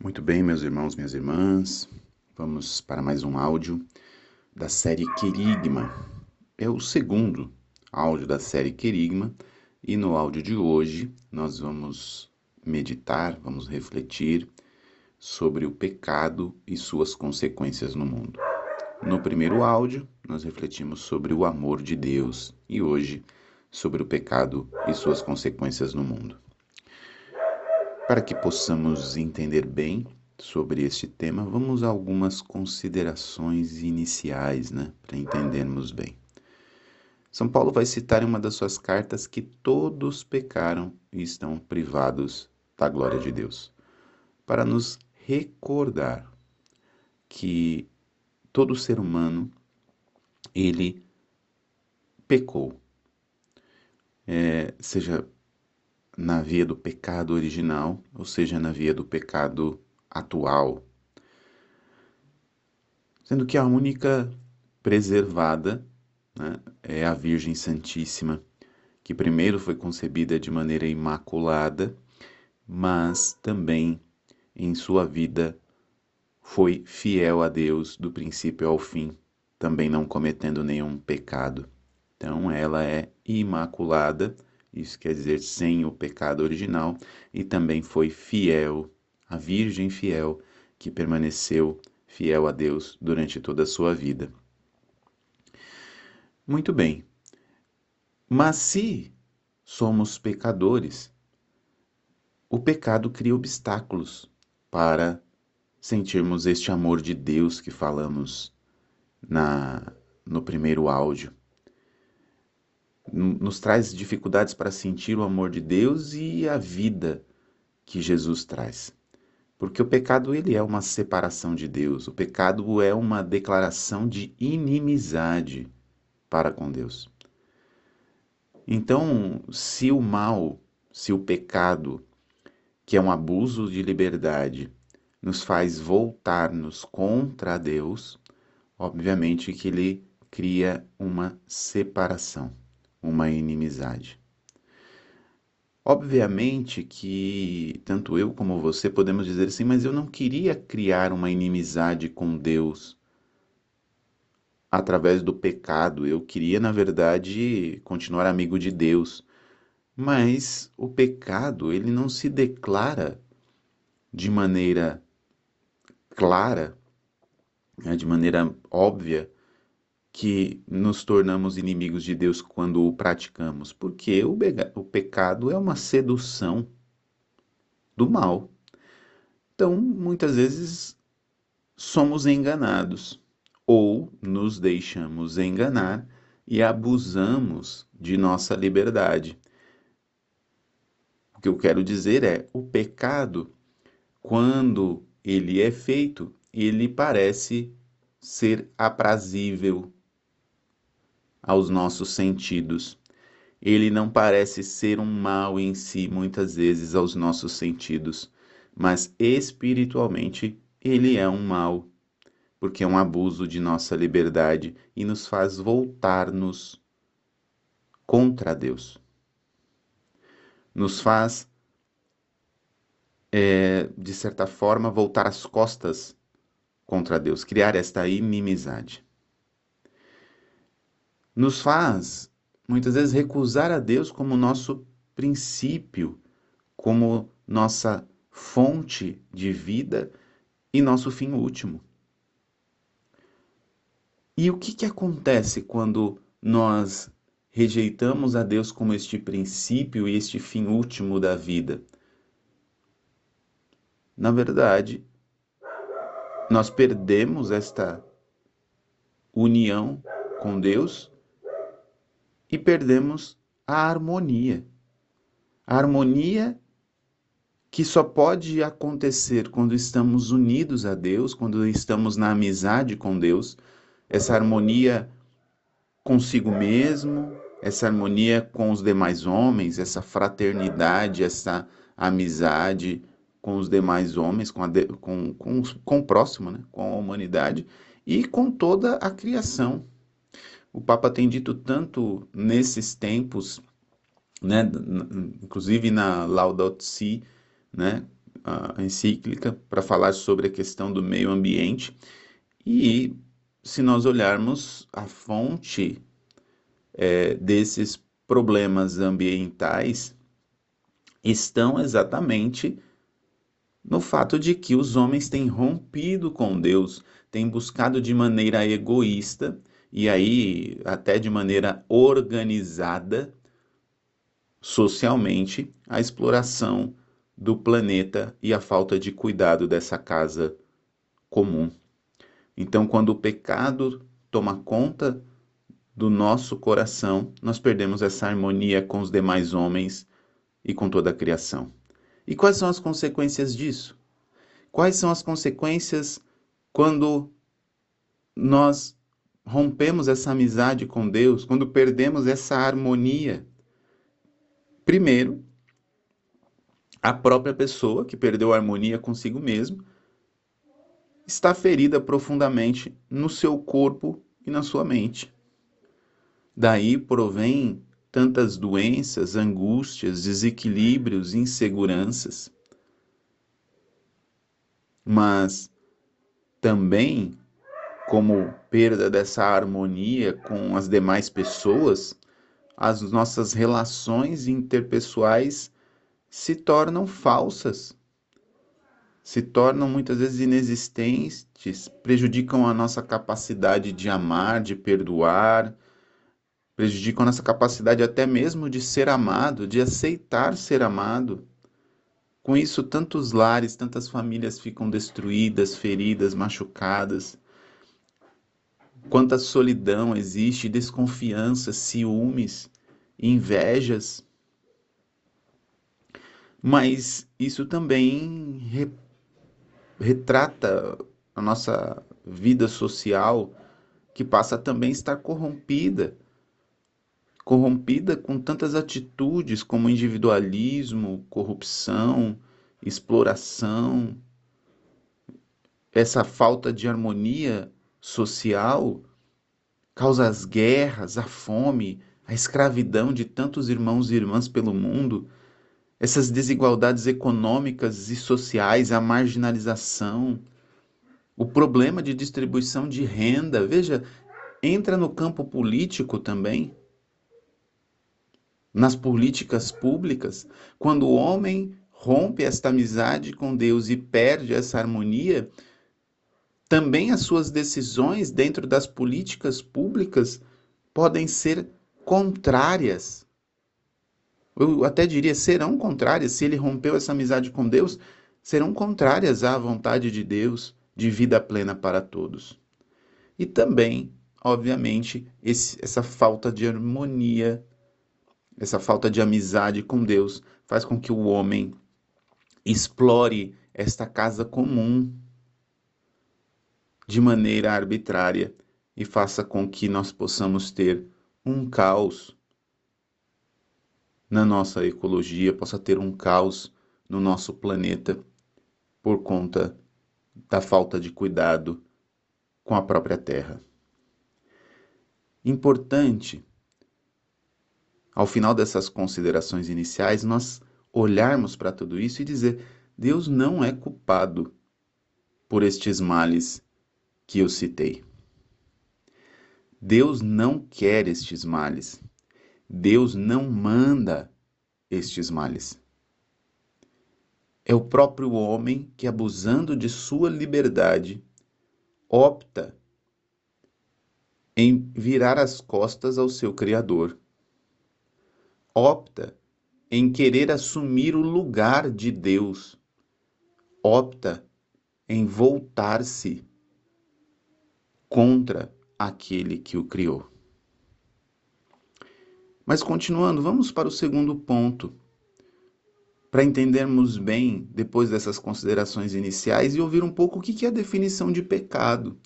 Muito bem, meus irmãos, minhas irmãs, vamos para mais um áudio da série Querigma. É o segundo áudio da série Querigma e no áudio de hoje nós vamos meditar, vamos refletir sobre o pecado e suas consequências no mundo. No primeiro áudio, nós refletimos sobre o amor de Deus e hoje sobre o pecado e suas consequências no mundo. Para que possamos entender bem sobre este tema, vamos a algumas considerações iniciais, né, para entendermos bem. São Paulo vai citar em uma das suas cartas que todos pecaram e estão privados da glória de Deus, para nos recordar que todo ser humano ele pecou, é, seja na via do pecado original, ou seja, na via do pecado atual. Sendo que a única preservada né, é a Virgem Santíssima, que primeiro foi concebida de maneira imaculada, mas também em sua vida foi fiel a Deus do princípio ao fim, também não cometendo nenhum pecado. Então ela é imaculada isso quer dizer sem o pecado original, e também foi fiel, a Virgem fiel, que permaneceu fiel a Deus durante toda a sua vida. Muito bem, mas se somos pecadores, o pecado cria obstáculos para sentirmos este amor de Deus que falamos na no primeiro áudio nos traz dificuldades para sentir o amor de Deus e a vida que Jesus traz. Porque o pecado ele é uma separação de Deus, o pecado é uma declaração de inimizade para com Deus. Então, se o mal, se o pecado, que é um abuso de liberdade, nos faz voltar-nos contra Deus, obviamente que ele cria uma separação uma inimizade. Obviamente que tanto eu como você podemos dizer assim, mas eu não queria criar uma inimizade com Deus através do pecado. Eu queria, na verdade, continuar amigo de Deus. Mas o pecado, ele não se declara de maneira clara, né, de maneira óbvia, que nos tornamos inimigos de Deus quando o praticamos? Porque o, o pecado é uma sedução do mal. Então, muitas vezes somos enganados ou nos deixamos enganar e abusamos de nossa liberdade. O que eu quero dizer é: o pecado, quando ele é feito, ele parece ser aprazível aos nossos sentidos. Ele não parece ser um mal em si, muitas vezes, aos nossos sentidos, mas espiritualmente ele é um mal, porque é um abuso de nossa liberdade e nos faz voltar-nos contra Deus. Nos faz, é, de certa forma, voltar as costas contra Deus, criar esta inimizade nos faz muitas vezes recusar a Deus como nosso princípio, como nossa fonte de vida e nosso fim último. E o que, que acontece quando nós rejeitamos a Deus como este princípio e este fim último da vida? Na verdade, nós perdemos esta união com Deus e perdemos a harmonia. A harmonia que só pode acontecer quando estamos unidos a Deus, quando estamos na amizade com Deus, essa harmonia consigo mesmo, essa harmonia com os demais homens, essa fraternidade, essa amizade com os demais homens, com, de, com, com, com o próximo, né? com a humanidade e com toda a criação. O Papa tem dito tanto nesses tempos, né, inclusive na Laudato Si, né, a encíclica para falar sobre a questão do meio ambiente. E se nós olharmos a fonte é, desses problemas ambientais, estão exatamente no fato de que os homens têm rompido com Deus, têm buscado de maneira egoísta e aí até de maneira organizada socialmente a exploração do planeta e a falta de cuidado dessa casa comum. Então, quando o pecado toma conta do nosso coração, nós perdemos essa harmonia com os demais homens e com toda a criação. E quais são as consequências disso? Quais são as consequências quando nós rompemos essa amizade com Deus, quando perdemos essa harmonia? Primeiro, a própria pessoa que perdeu a harmonia consigo mesmo está ferida profundamente no seu corpo e na sua mente. Daí provém tantas doenças, angústias, desequilíbrios, inseguranças. Mas também, como perda dessa harmonia com as demais pessoas, as nossas relações interpessoais se tornam falsas, se tornam muitas vezes inexistentes, prejudicam a nossa capacidade de amar, de perdoar, prejudicam a nossa capacidade até mesmo de ser amado, de aceitar ser amado. Com isso, tantos lares, tantas famílias ficam destruídas, feridas, machucadas. Quanta solidão existe, desconfiança, ciúmes, invejas. Mas isso também re, retrata a nossa vida social, que passa também a estar corrompida corrompida com tantas atitudes como individualismo, corrupção, exploração, essa falta de harmonia social causa as guerras, a fome, a escravidão de tantos irmãos e irmãs pelo mundo, essas desigualdades econômicas e sociais, a marginalização, o problema de distribuição de renda, veja, entra no campo político também nas políticas públicas, quando o homem rompe esta amizade com Deus e perde essa harmonia, também as suas decisões dentro das políticas públicas podem ser contrárias. Eu até diria serão contrárias, se ele rompeu essa amizade com Deus, serão contrárias à vontade de Deus de vida plena para todos. E também, obviamente, esse, essa falta de harmonia essa falta de amizade com Deus faz com que o homem explore esta casa comum de maneira arbitrária e faça com que nós possamos ter um caos na nossa ecologia, possa ter um caos no nosso planeta por conta da falta de cuidado com a própria terra. Importante ao final dessas considerações iniciais, nós olharmos para tudo isso e dizer: Deus não é culpado por estes males que eu citei. Deus não quer estes males. Deus não manda estes males. É o próprio homem que, abusando de sua liberdade, opta em virar as costas ao seu Criador opta em querer assumir o lugar de Deus, opta em voltar-se contra aquele que o criou. Mas continuando, vamos para o segundo ponto, para entendermos bem, depois dessas considerações iniciais, e ouvir um pouco o que é a definição de pecado.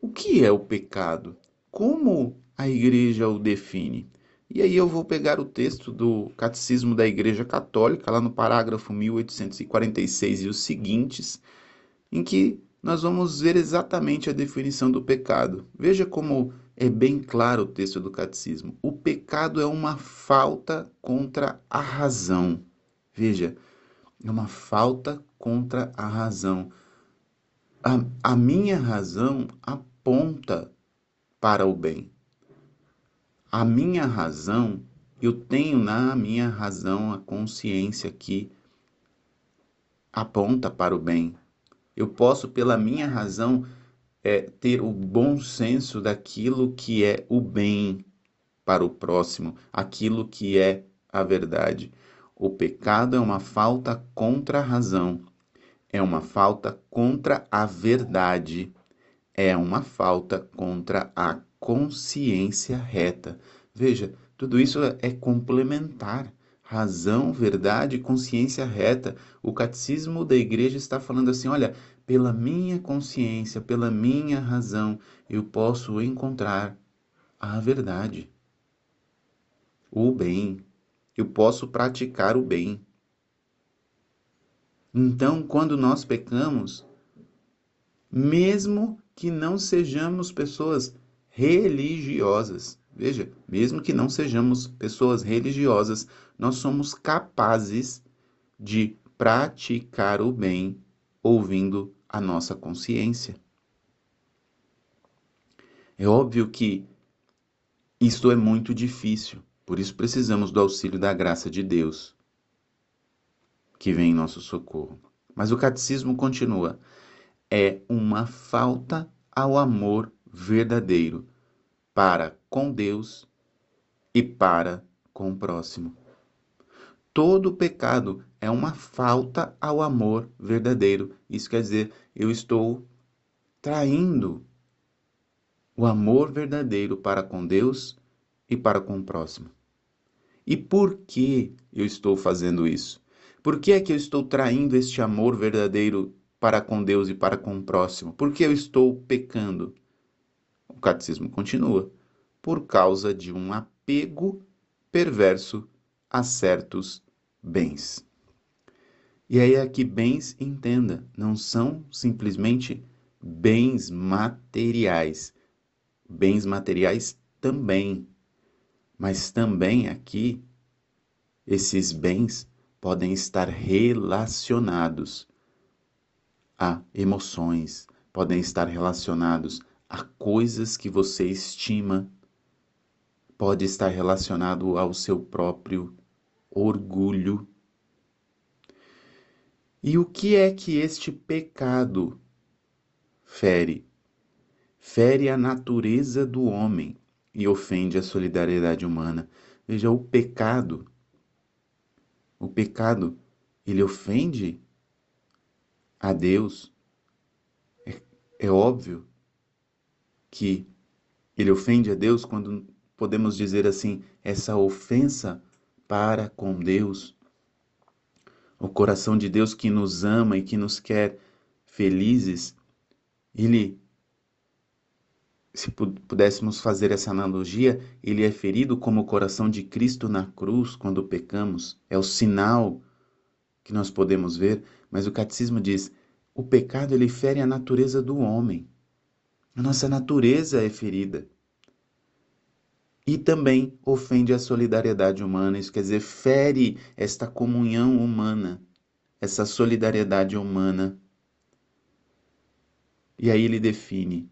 O que é o pecado? Como a igreja o define? E aí eu vou pegar o texto do Catecismo da Igreja Católica, lá no parágrafo 1846 e os seguintes, em que nós vamos ver exatamente a definição do pecado. Veja como é bem claro o texto do Catecismo. O pecado é uma falta contra a razão. Veja, é uma falta contra a razão. A, a minha razão aponta para o bem. A minha razão, eu tenho na minha razão a consciência que aponta para o bem. Eu posso, pela minha razão, é, ter o bom senso daquilo que é o bem para o próximo, aquilo que é a verdade. O pecado é uma falta contra a razão, é uma falta contra a verdade, é uma falta contra a consciência reta. Veja, tudo isso é complementar. Razão, verdade, consciência reta. O catecismo da igreja está falando assim: olha, pela minha consciência, pela minha razão, eu posso encontrar a verdade, o bem. Eu posso praticar o bem. Então, quando nós pecamos, mesmo que não sejamos pessoas religiosas, veja, mesmo que não sejamos pessoas religiosas, nós somos capazes de praticar o bem ouvindo a nossa consciência. É óbvio que isto é muito difícil, por isso precisamos do auxílio da graça de Deus, que vem em nosso socorro. Mas o catecismo continua: é uma falta ao amor verdadeiro para com Deus e para com o próximo. Todo pecado é uma falta ao amor verdadeiro. Isso quer dizer, eu estou traindo o amor verdadeiro para com Deus e para com o próximo. E por que eu estou fazendo isso? Por que é que eu estou traindo este amor verdadeiro para com Deus e para com o próximo? Por que eu estou pecando? O catecismo continua. Por causa de um apego perverso a certos bens. E aí aqui bens, entenda, não são simplesmente bens materiais. Bens materiais também. Mas também aqui esses bens podem estar relacionados a emoções, podem estar relacionados a coisas que você estima, pode estar relacionado ao seu próprio orgulho e o que é que este pecado fere? Fere a natureza do homem e ofende a solidariedade humana. Veja, o pecado, o pecado, ele ofende a Deus. É, é óbvio que ele ofende a Deus quando podemos dizer assim, essa ofensa para com Deus o coração de Deus que nos ama e que nos quer felizes, ele, se pudéssemos fazer essa analogia, ele é ferido como o coração de Cristo na cruz quando pecamos. É o sinal que nós podemos ver, mas o catecismo diz: o pecado ele fere a natureza do homem. Nossa natureza é ferida e também ofende a solidariedade humana, isso quer dizer, fere esta comunhão humana, essa solidariedade humana. E aí ele define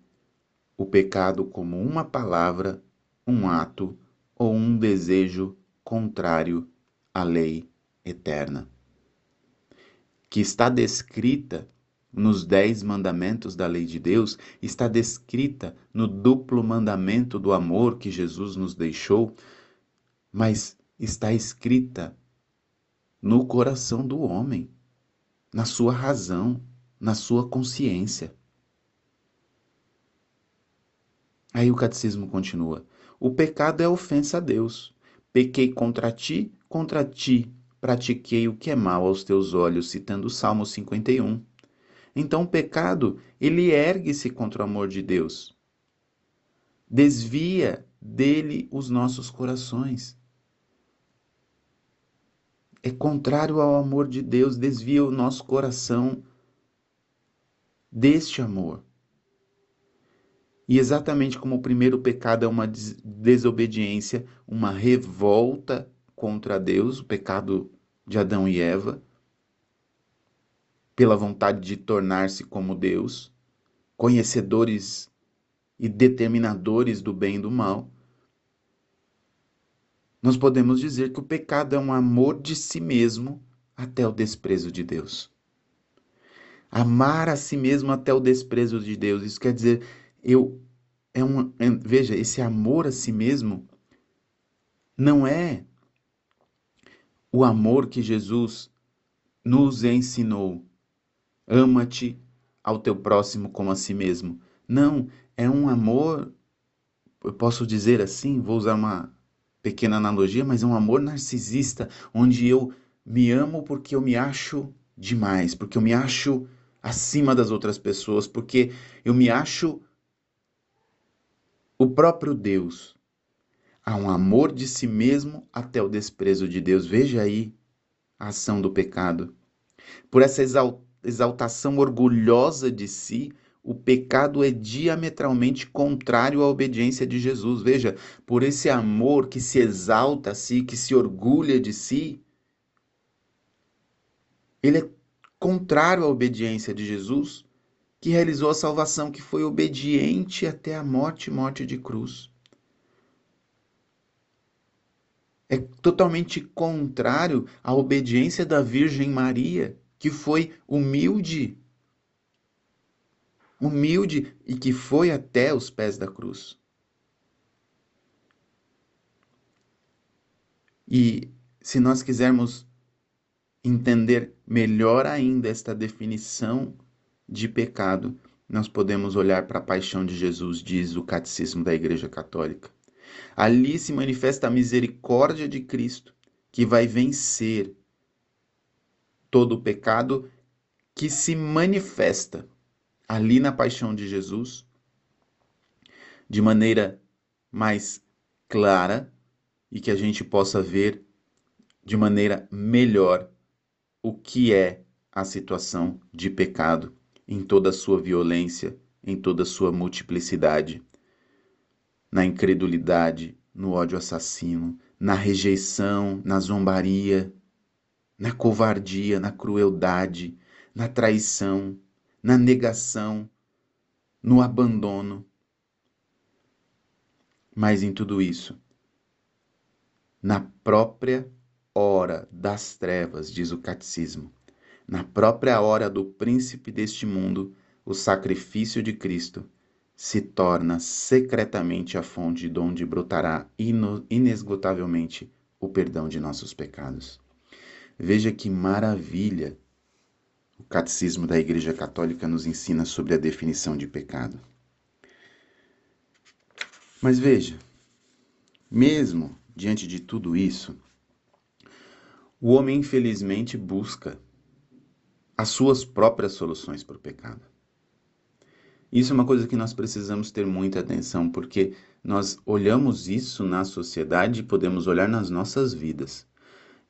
o pecado como uma palavra, um ato ou um desejo contrário à lei eterna, que está descrita nos dez mandamentos da lei de Deus está descrita no duplo mandamento do amor que Jesus nos deixou, mas está escrita no coração do homem, na sua razão, na sua consciência. Aí o catecismo continua: o pecado é ofensa a Deus. Pequei contra ti, contra ti pratiquei o que é mal aos teus olhos, citando o Salmo 51. Então o pecado, ele ergue-se contra o amor de Deus. Desvia dele os nossos corações. É contrário ao amor de Deus, desvia o nosso coração deste amor. E exatamente como o primeiro pecado é uma desobediência, uma revolta contra Deus, o pecado de Adão e Eva, pela vontade de tornar-se como Deus, conhecedores e determinadores do bem e do mal, nós podemos dizer que o pecado é um amor de si mesmo até o desprezo de Deus. Amar a si mesmo até o desprezo de Deus. Isso quer dizer, eu é um, é, veja, esse amor a si mesmo não é o amor que Jesus nos ensinou. Ama-te ao teu próximo como a si mesmo. Não, é um amor, eu posso dizer assim, vou usar uma pequena analogia, mas é um amor narcisista, onde eu me amo porque eu me acho demais, porque eu me acho acima das outras pessoas, porque eu me acho o próprio Deus. Há um amor de si mesmo até o desprezo de Deus. Veja aí a ação do pecado. Por essa exaltação orgulhosa de si, o pecado é diametralmente contrário à obediência de Jesus. Veja, por esse amor que se exalta a si, que se orgulha de si, ele é contrário à obediência de Jesus, que realizou a salvação, que foi obediente até a morte morte de cruz. É totalmente contrário à obediência da Virgem Maria, que foi humilde, humilde e que foi até os pés da cruz. E se nós quisermos entender melhor ainda esta definição de pecado, nós podemos olhar para a paixão de Jesus, diz o Catecismo da Igreja Católica. Ali se manifesta a misericórdia de Cristo, que vai vencer todo o pecado que se manifesta ali na paixão de Jesus, de maneira mais clara e que a gente possa ver de maneira melhor o que é a situação de pecado em toda a sua violência, em toda a sua multiplicidade, na incredulidade, no ódio assassino, na rejeição, na zombaria, na covardia, na crueldade, na traição, na negação, no abandono. Mas em tudo isso, na própria hora das trevas, diz o catecismo, na própria hora do príncipe deste mundo, o sacrifício de Cristo se torna secretamente a fonte de onde brotará inesgotavelmente o perdão de nossos pecados. Veja que maravilha o Catecismo da Igreja Católica nos ensina sobre a definição de pecado. Mas veja, mesmo diante de tudo isso, o homem, infelizmente, busca as suas próprias soluções para o pecado. Isso é uma coisa que nós precisamos ter muita atenção, porque nós olhamos isso na sociedade e podemos olhar nas nossas vidas.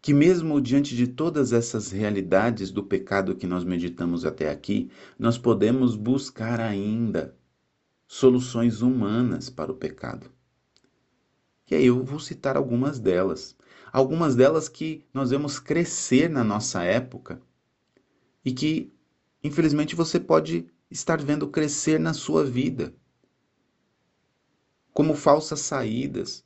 Que, mesmo diante de todas essas realidades do pecado que nós meditamos até aqui, nós podemos buscar ainda soluções humanas para o pecado. E aí eu vou citar algumas delas algumas delas que nós vemos crescer na nossa época e que, infelizmente, você pode estar vendo crescer na sua vida. Como falsas saídas.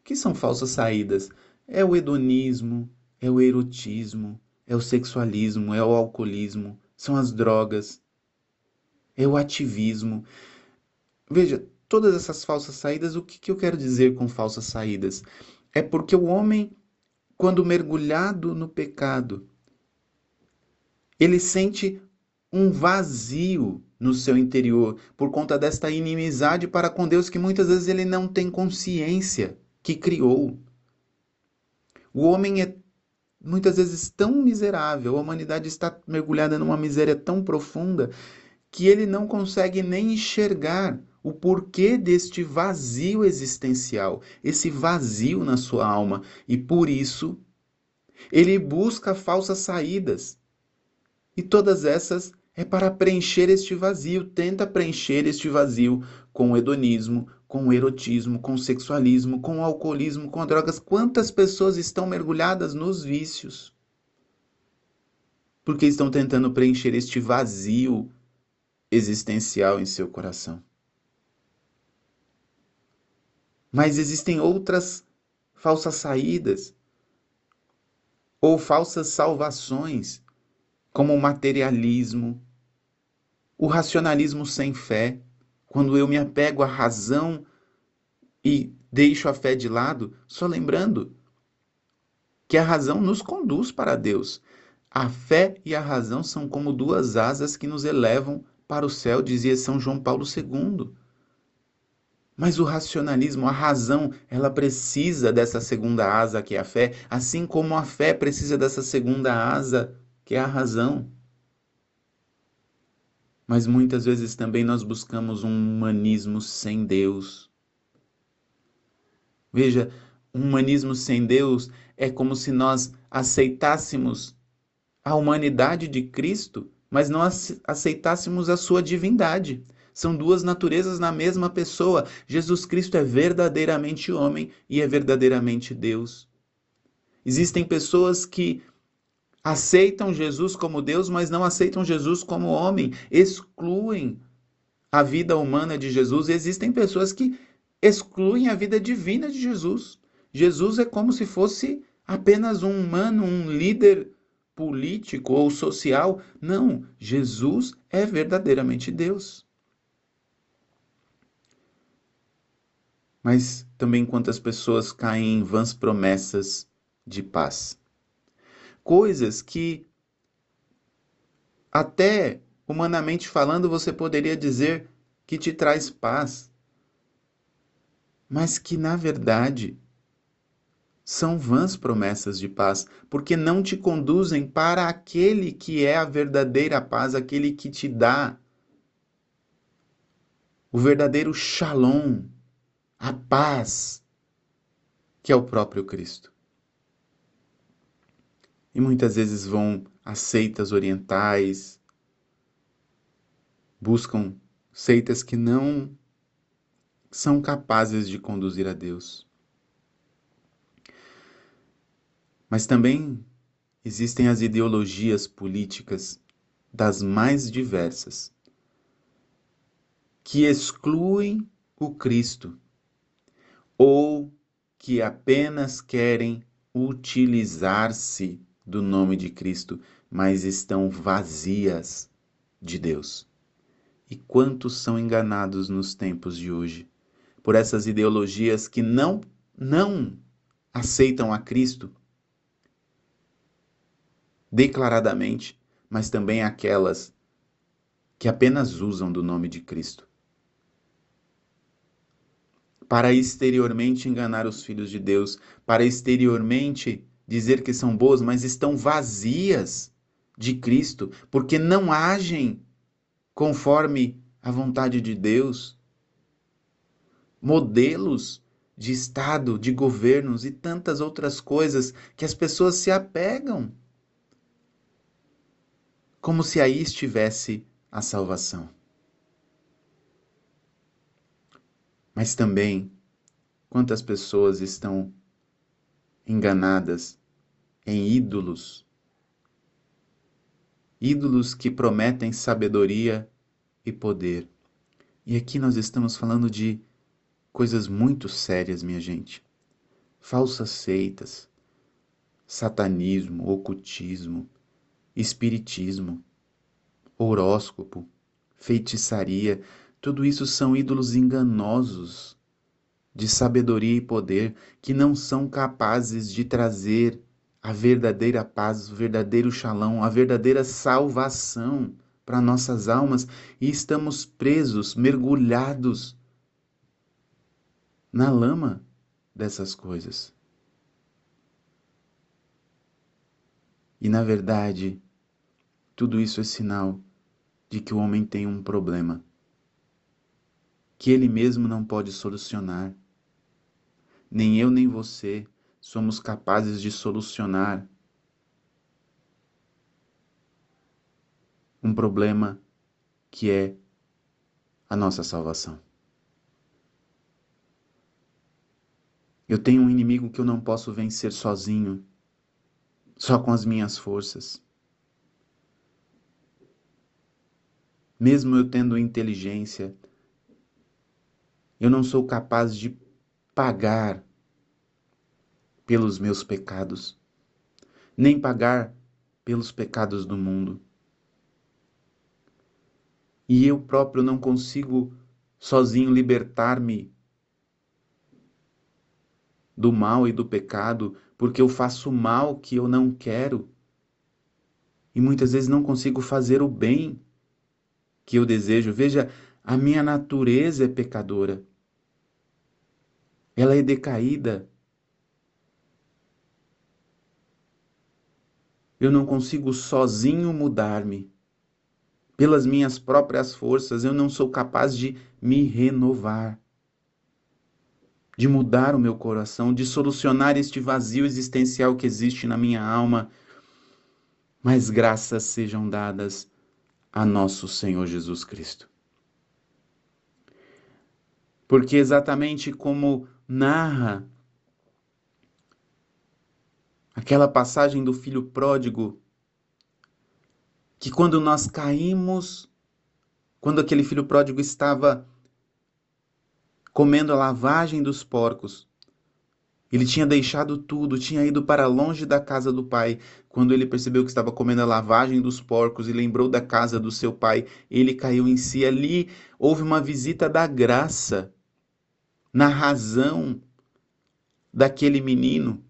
O que são falsas saídas? É o hedonismo, é o erotismo, é o sexualismo, é o alcoolismo, são as drogas, é o ativismo. Veja, todas essas falsas saídas, o que, que eu quero dizer com falsas saídas? É porque o homem quando mergulhado no pecado, ele sente um vazio no seu interior por conta desta inimizade para com Deus que muitas vezes ele não tem consciência que criou. O homem é muitas vezes tão miserável, a humanidade está mergulhada numa miséria tão profunda que ele não consegue nem enxergar o porquê deste vazio existencial, esse vazio na sua alma, e por isso ele busca falsas saídas. E todas essas é para preencher este vazio, tenta preencher este vazio com o hedonismo, com o erotismo, com o sexualismo, com o alcoolismo, com drogas. Quantas pessoas estão mergulhadas nos vícios? porque estão tentando preencher este vazio existencial em seu coração. Mas existem outras falsas saídas ou falsas salvações, como o materialismo, o racionalismo sem fé, quando eu me apego à razão e deixo a fé de lado, só lembrando que a razão nos conduz para Deus. A fé e a razão são como duas asas que nos elevam para o céu, dizia São João Paulo II. Mas o racionalismo, a razão, ela precisa dessa segunda asa que é a fé, assim como a fé precisa dessa segunda asa que é a razão. Mas muitas vezes também nós buscamos um humanismo sem Deus. Veja, um humanismo sem Deus é como se nós aceitássemos a humanidade de Cristo, mas não aceitássemos a sua divindade. São duas naturezas na mesma pessoa. Jesus Cristo é verdadeiramente homem e é verdadeiramente Deus. Existem pessoas que aceitam Jesus como Deus, mas não aceitam Jesus como homem, excluem a vida humana de Jesus. E existem pessoas que excluem a vida divina de Jesus. Jesus é como se fosse apenas um humano, um líder político ou social. Não, Jesus é verdadeiramente Deus. Mas também quantas pessoas caem em vãs promessas de paz. Coisas que até humanamente falando você poderia dizer que te traz paz, mas que na verdade são vãs promessas de paz, porque não te conduzem para aquele que é a verdadeira paz, aquele que te dá o verdadeiro shalom, a paz, que é o próprio Cristo. E muitas vezes vão a seitas orientais, buscam seitas que não são capazes de conduzir a Deus. Mas também existem as ideologias políticas das mais diversas, que excluem o Cristo ou que apenas querem utilizar-se do nome de Cristo, mas estão vazias de Deus. E quantos são enganados nos tempos de hoje por essas ideologias que não não aceitam a Cristo declaradamente, mas também aquelas que apenas usam do nome de Cristo. Para exteriormente enganar os filhos de Deus, para exteriormente dizer que são boas, mas estão vazias de Cristo, porque não agem conforme a vontade de Deus. Modelos de Estado, de governos e tantas outras coisas que as pessoas se apegam como se aí estivesse a salvação. Mas também, quantas pessoas estão enganadas em ídolos, ídolos que prometem sabedoria e poder. E aqui nós estamos falando de coisas muito sérias, minha gente. Falsas seitas, satanismo, ocultismo, espiritismo, horóscopo, feitiçaria, tudo isso são ídolos enganosos de sabedoria e poder que não são capazes de trazer a verdadeira paz, o verdadeiro shalom, a verdadeira salvação para nossas almas e estamos presos, mergulhados na lama dessas coisas. E na verdade, tudo isso é sinal de que o homem tem um problema que ele mesmo não pode solucionar. Nem eu nem você somos capazes de solucionar um problema que é a nossa salvação. Eu tenho um inimigo que eu não posso vencer sozinho, só com as minhas forças. mesmo eu tendo inteligência, eu não sou capaz de pagar pelos meus pecados, nem pagar pelos pecados do mundo. E eu próprio não consigo sozinho libertar-me do mal e do pecado, porque eu faço mal que eu não quero. E muitas vezes não consigo fazer o bem que eu desejo. Veja, a minha natureza é pecadora. Ela é decaída. Eu não consigo sozinho mudar-me. Pelas minhas próprias forças, eu não sou capaz de me renovar, de mudar o meu coração, de solucionar este vazio existencial que existe na minha alma. Mas graças sejam dadas a nosso Senhor Jesus Cristo. Porque exatamente como narra aquela passagem do filho pródigo, que quando nós caímos, quando aquele filho pródigo estava comendo a lavagem dos porcos, ele tinha deixado tudo, tinha ido para longe da casa do pai. Quando ele percebeu que estava comendo a lavagem dos porcos e lembrou da casa do seu pai, ele caiu em si. Ali houve uma visita da graça na razão daquele menino,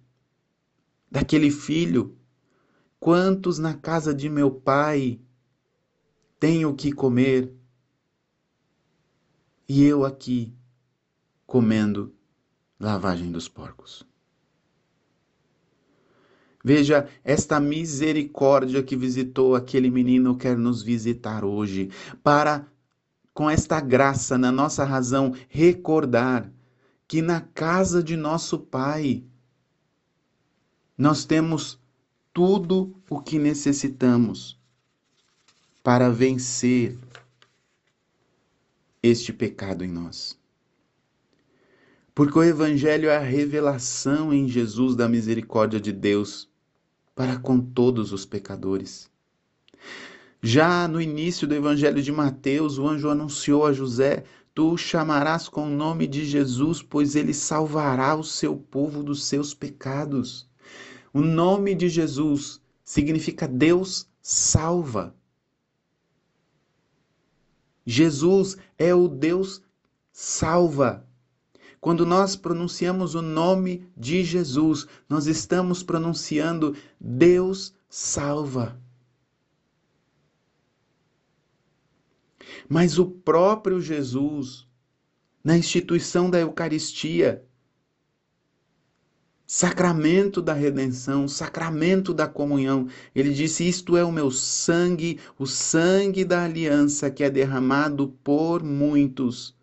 daquele filho. Quantos na casa de meu pai têm o que comer? E eu aqui comendo lavagem dos porcos. Veja, esta misericórdia que visitou aquele menino quer nos visitar hoje, para, com esta graça na nossa razão, recordar que na casa de nosso Pai nós temos tudo o que necessitamos para vencer este pecado em nós. Porque o Evangelho é a revelação em Jesus da misericórdia de Deus para com todos os pecadores. Já no início do Evangelho de Mateus, o anjo anunciou a José: Tu o chamarás com o nome de Jesus, pois ele salvará o seu povo dos seus pecados. O nome de Jesus significa Deus salva. Jesus é o Deus salva. Quando nós pronunciamos o nome de Jesus, nós estamos pronunciando Deus salva. Mas o próprio Jesus, na instituição da Eucaristia, sacramento da redenção, sacramento da comunhão. Ele disse: Isto é o meu sangue, o sangue da aliança que é derramado por muitos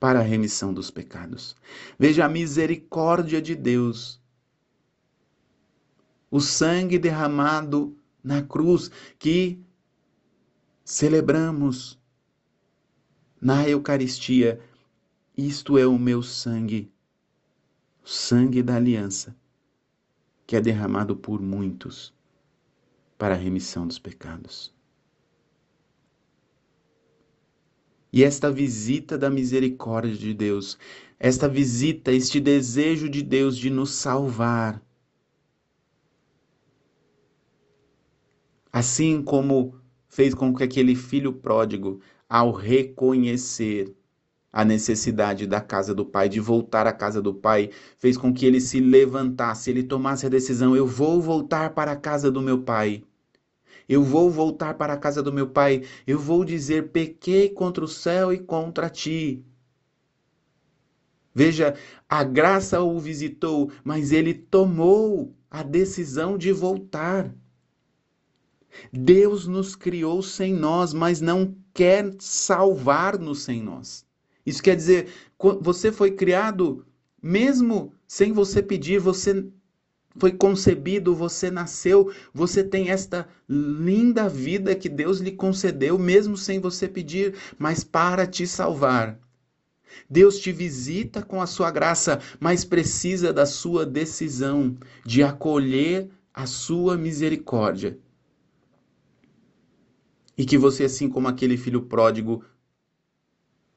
para a remissão dos pecados. Veja a misericórdia de Deus. O sangue derramado na cruz que celebramos na Eucaristia. Isto é o meu sangue, o sangue da aliança, que é derramado por muitos para a remissão dos pecados. E esta visita da misericórdia de Deus, esta visita, este desejo de Deus de nos salvar, assim como fez com que aquele filho pródigo, ao reconhecer a necessidade da casa do pai, de voltar à casa do pai, fez com que ele se levantasse, ele tomasse a decisão: eu vou voltar para a casa do meu pai. Eu vou voltar para a casa do meu pai. Eu vou dizer: pequei contra o céu e contra ti. Veja, a graça o visitou, mas ele tomou a decisão de voltar. Deus nos criou sem nós, mas não quer salvar-nos sem nós. Isso quer dizer, você foi criado mesmo sem você pedir, você foi concebido, você nasceu, você tem esta linda vida que Deus lhe concedeu, mesmo sem você pedir, mas para te salvar. Deus te visita com a sua graça, mas precisa da sua decisão de acolher a sua misericórdia E que você, assim como aquele filho pródigo,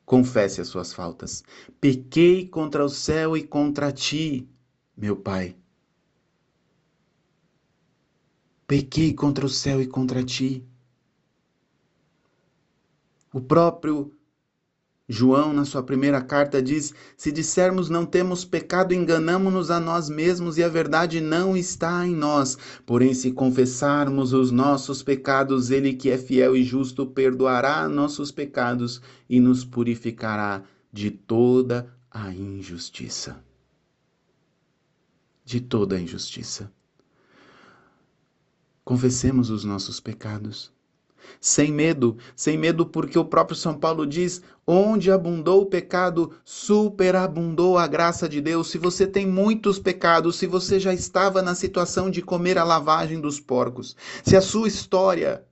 confesse as suas faltas. Pequei contra o céu e contra ti, meu Pai. Pequei contra o céu e contra ti. O próprio João, na sua primeira carta, diz: Se dissermos não temos pecado, enganamo-nos a nós mesmos e a verdade não está em nós. Porém, se confessarmos os nossos pecados, Ele, que é fiel e justo, perdoará nossos pecados e nos purificará de toda a injustiça. De toda a injustiça. Confessemos os nossos pecados sem medo, sem medo, porque o próprio São Paulo diz: onde abundou o pecado, superabundou a graça de Deus. Se você tem muitos pecados, se você já estava na situação de comer a lavagem dos porcos, se a sua história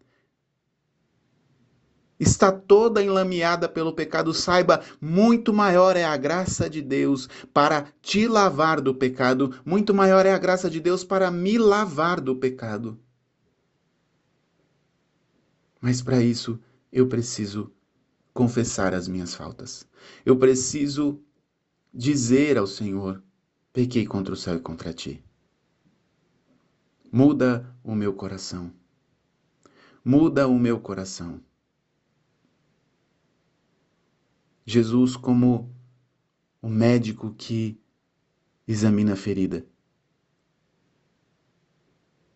está toda enlameada pelo pecado, saiba, muito maior é a graça de Deus para te lavar do pecado, muito maior é a graça de Deus para me lavar do pecado. Mas para isso eu preciso confessar as minhas faltas. Eu preciso dizer ao Senhor: pequei contra o céu e contra ti. Muda o meu coração. Muda o meu coração. Jesus, como o médico que examina a ferida,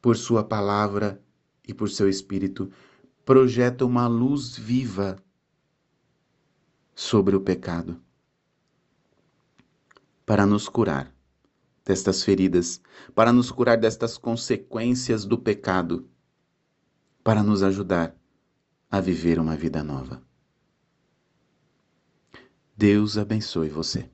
por Sua palavra e por seu Espírito, projeta uma luz viva sobre o pecado para nos curar destas feridas, para nos curar destas consequências do pecado, para nos ajudar a viver uma vida nova. Deus abençoe você.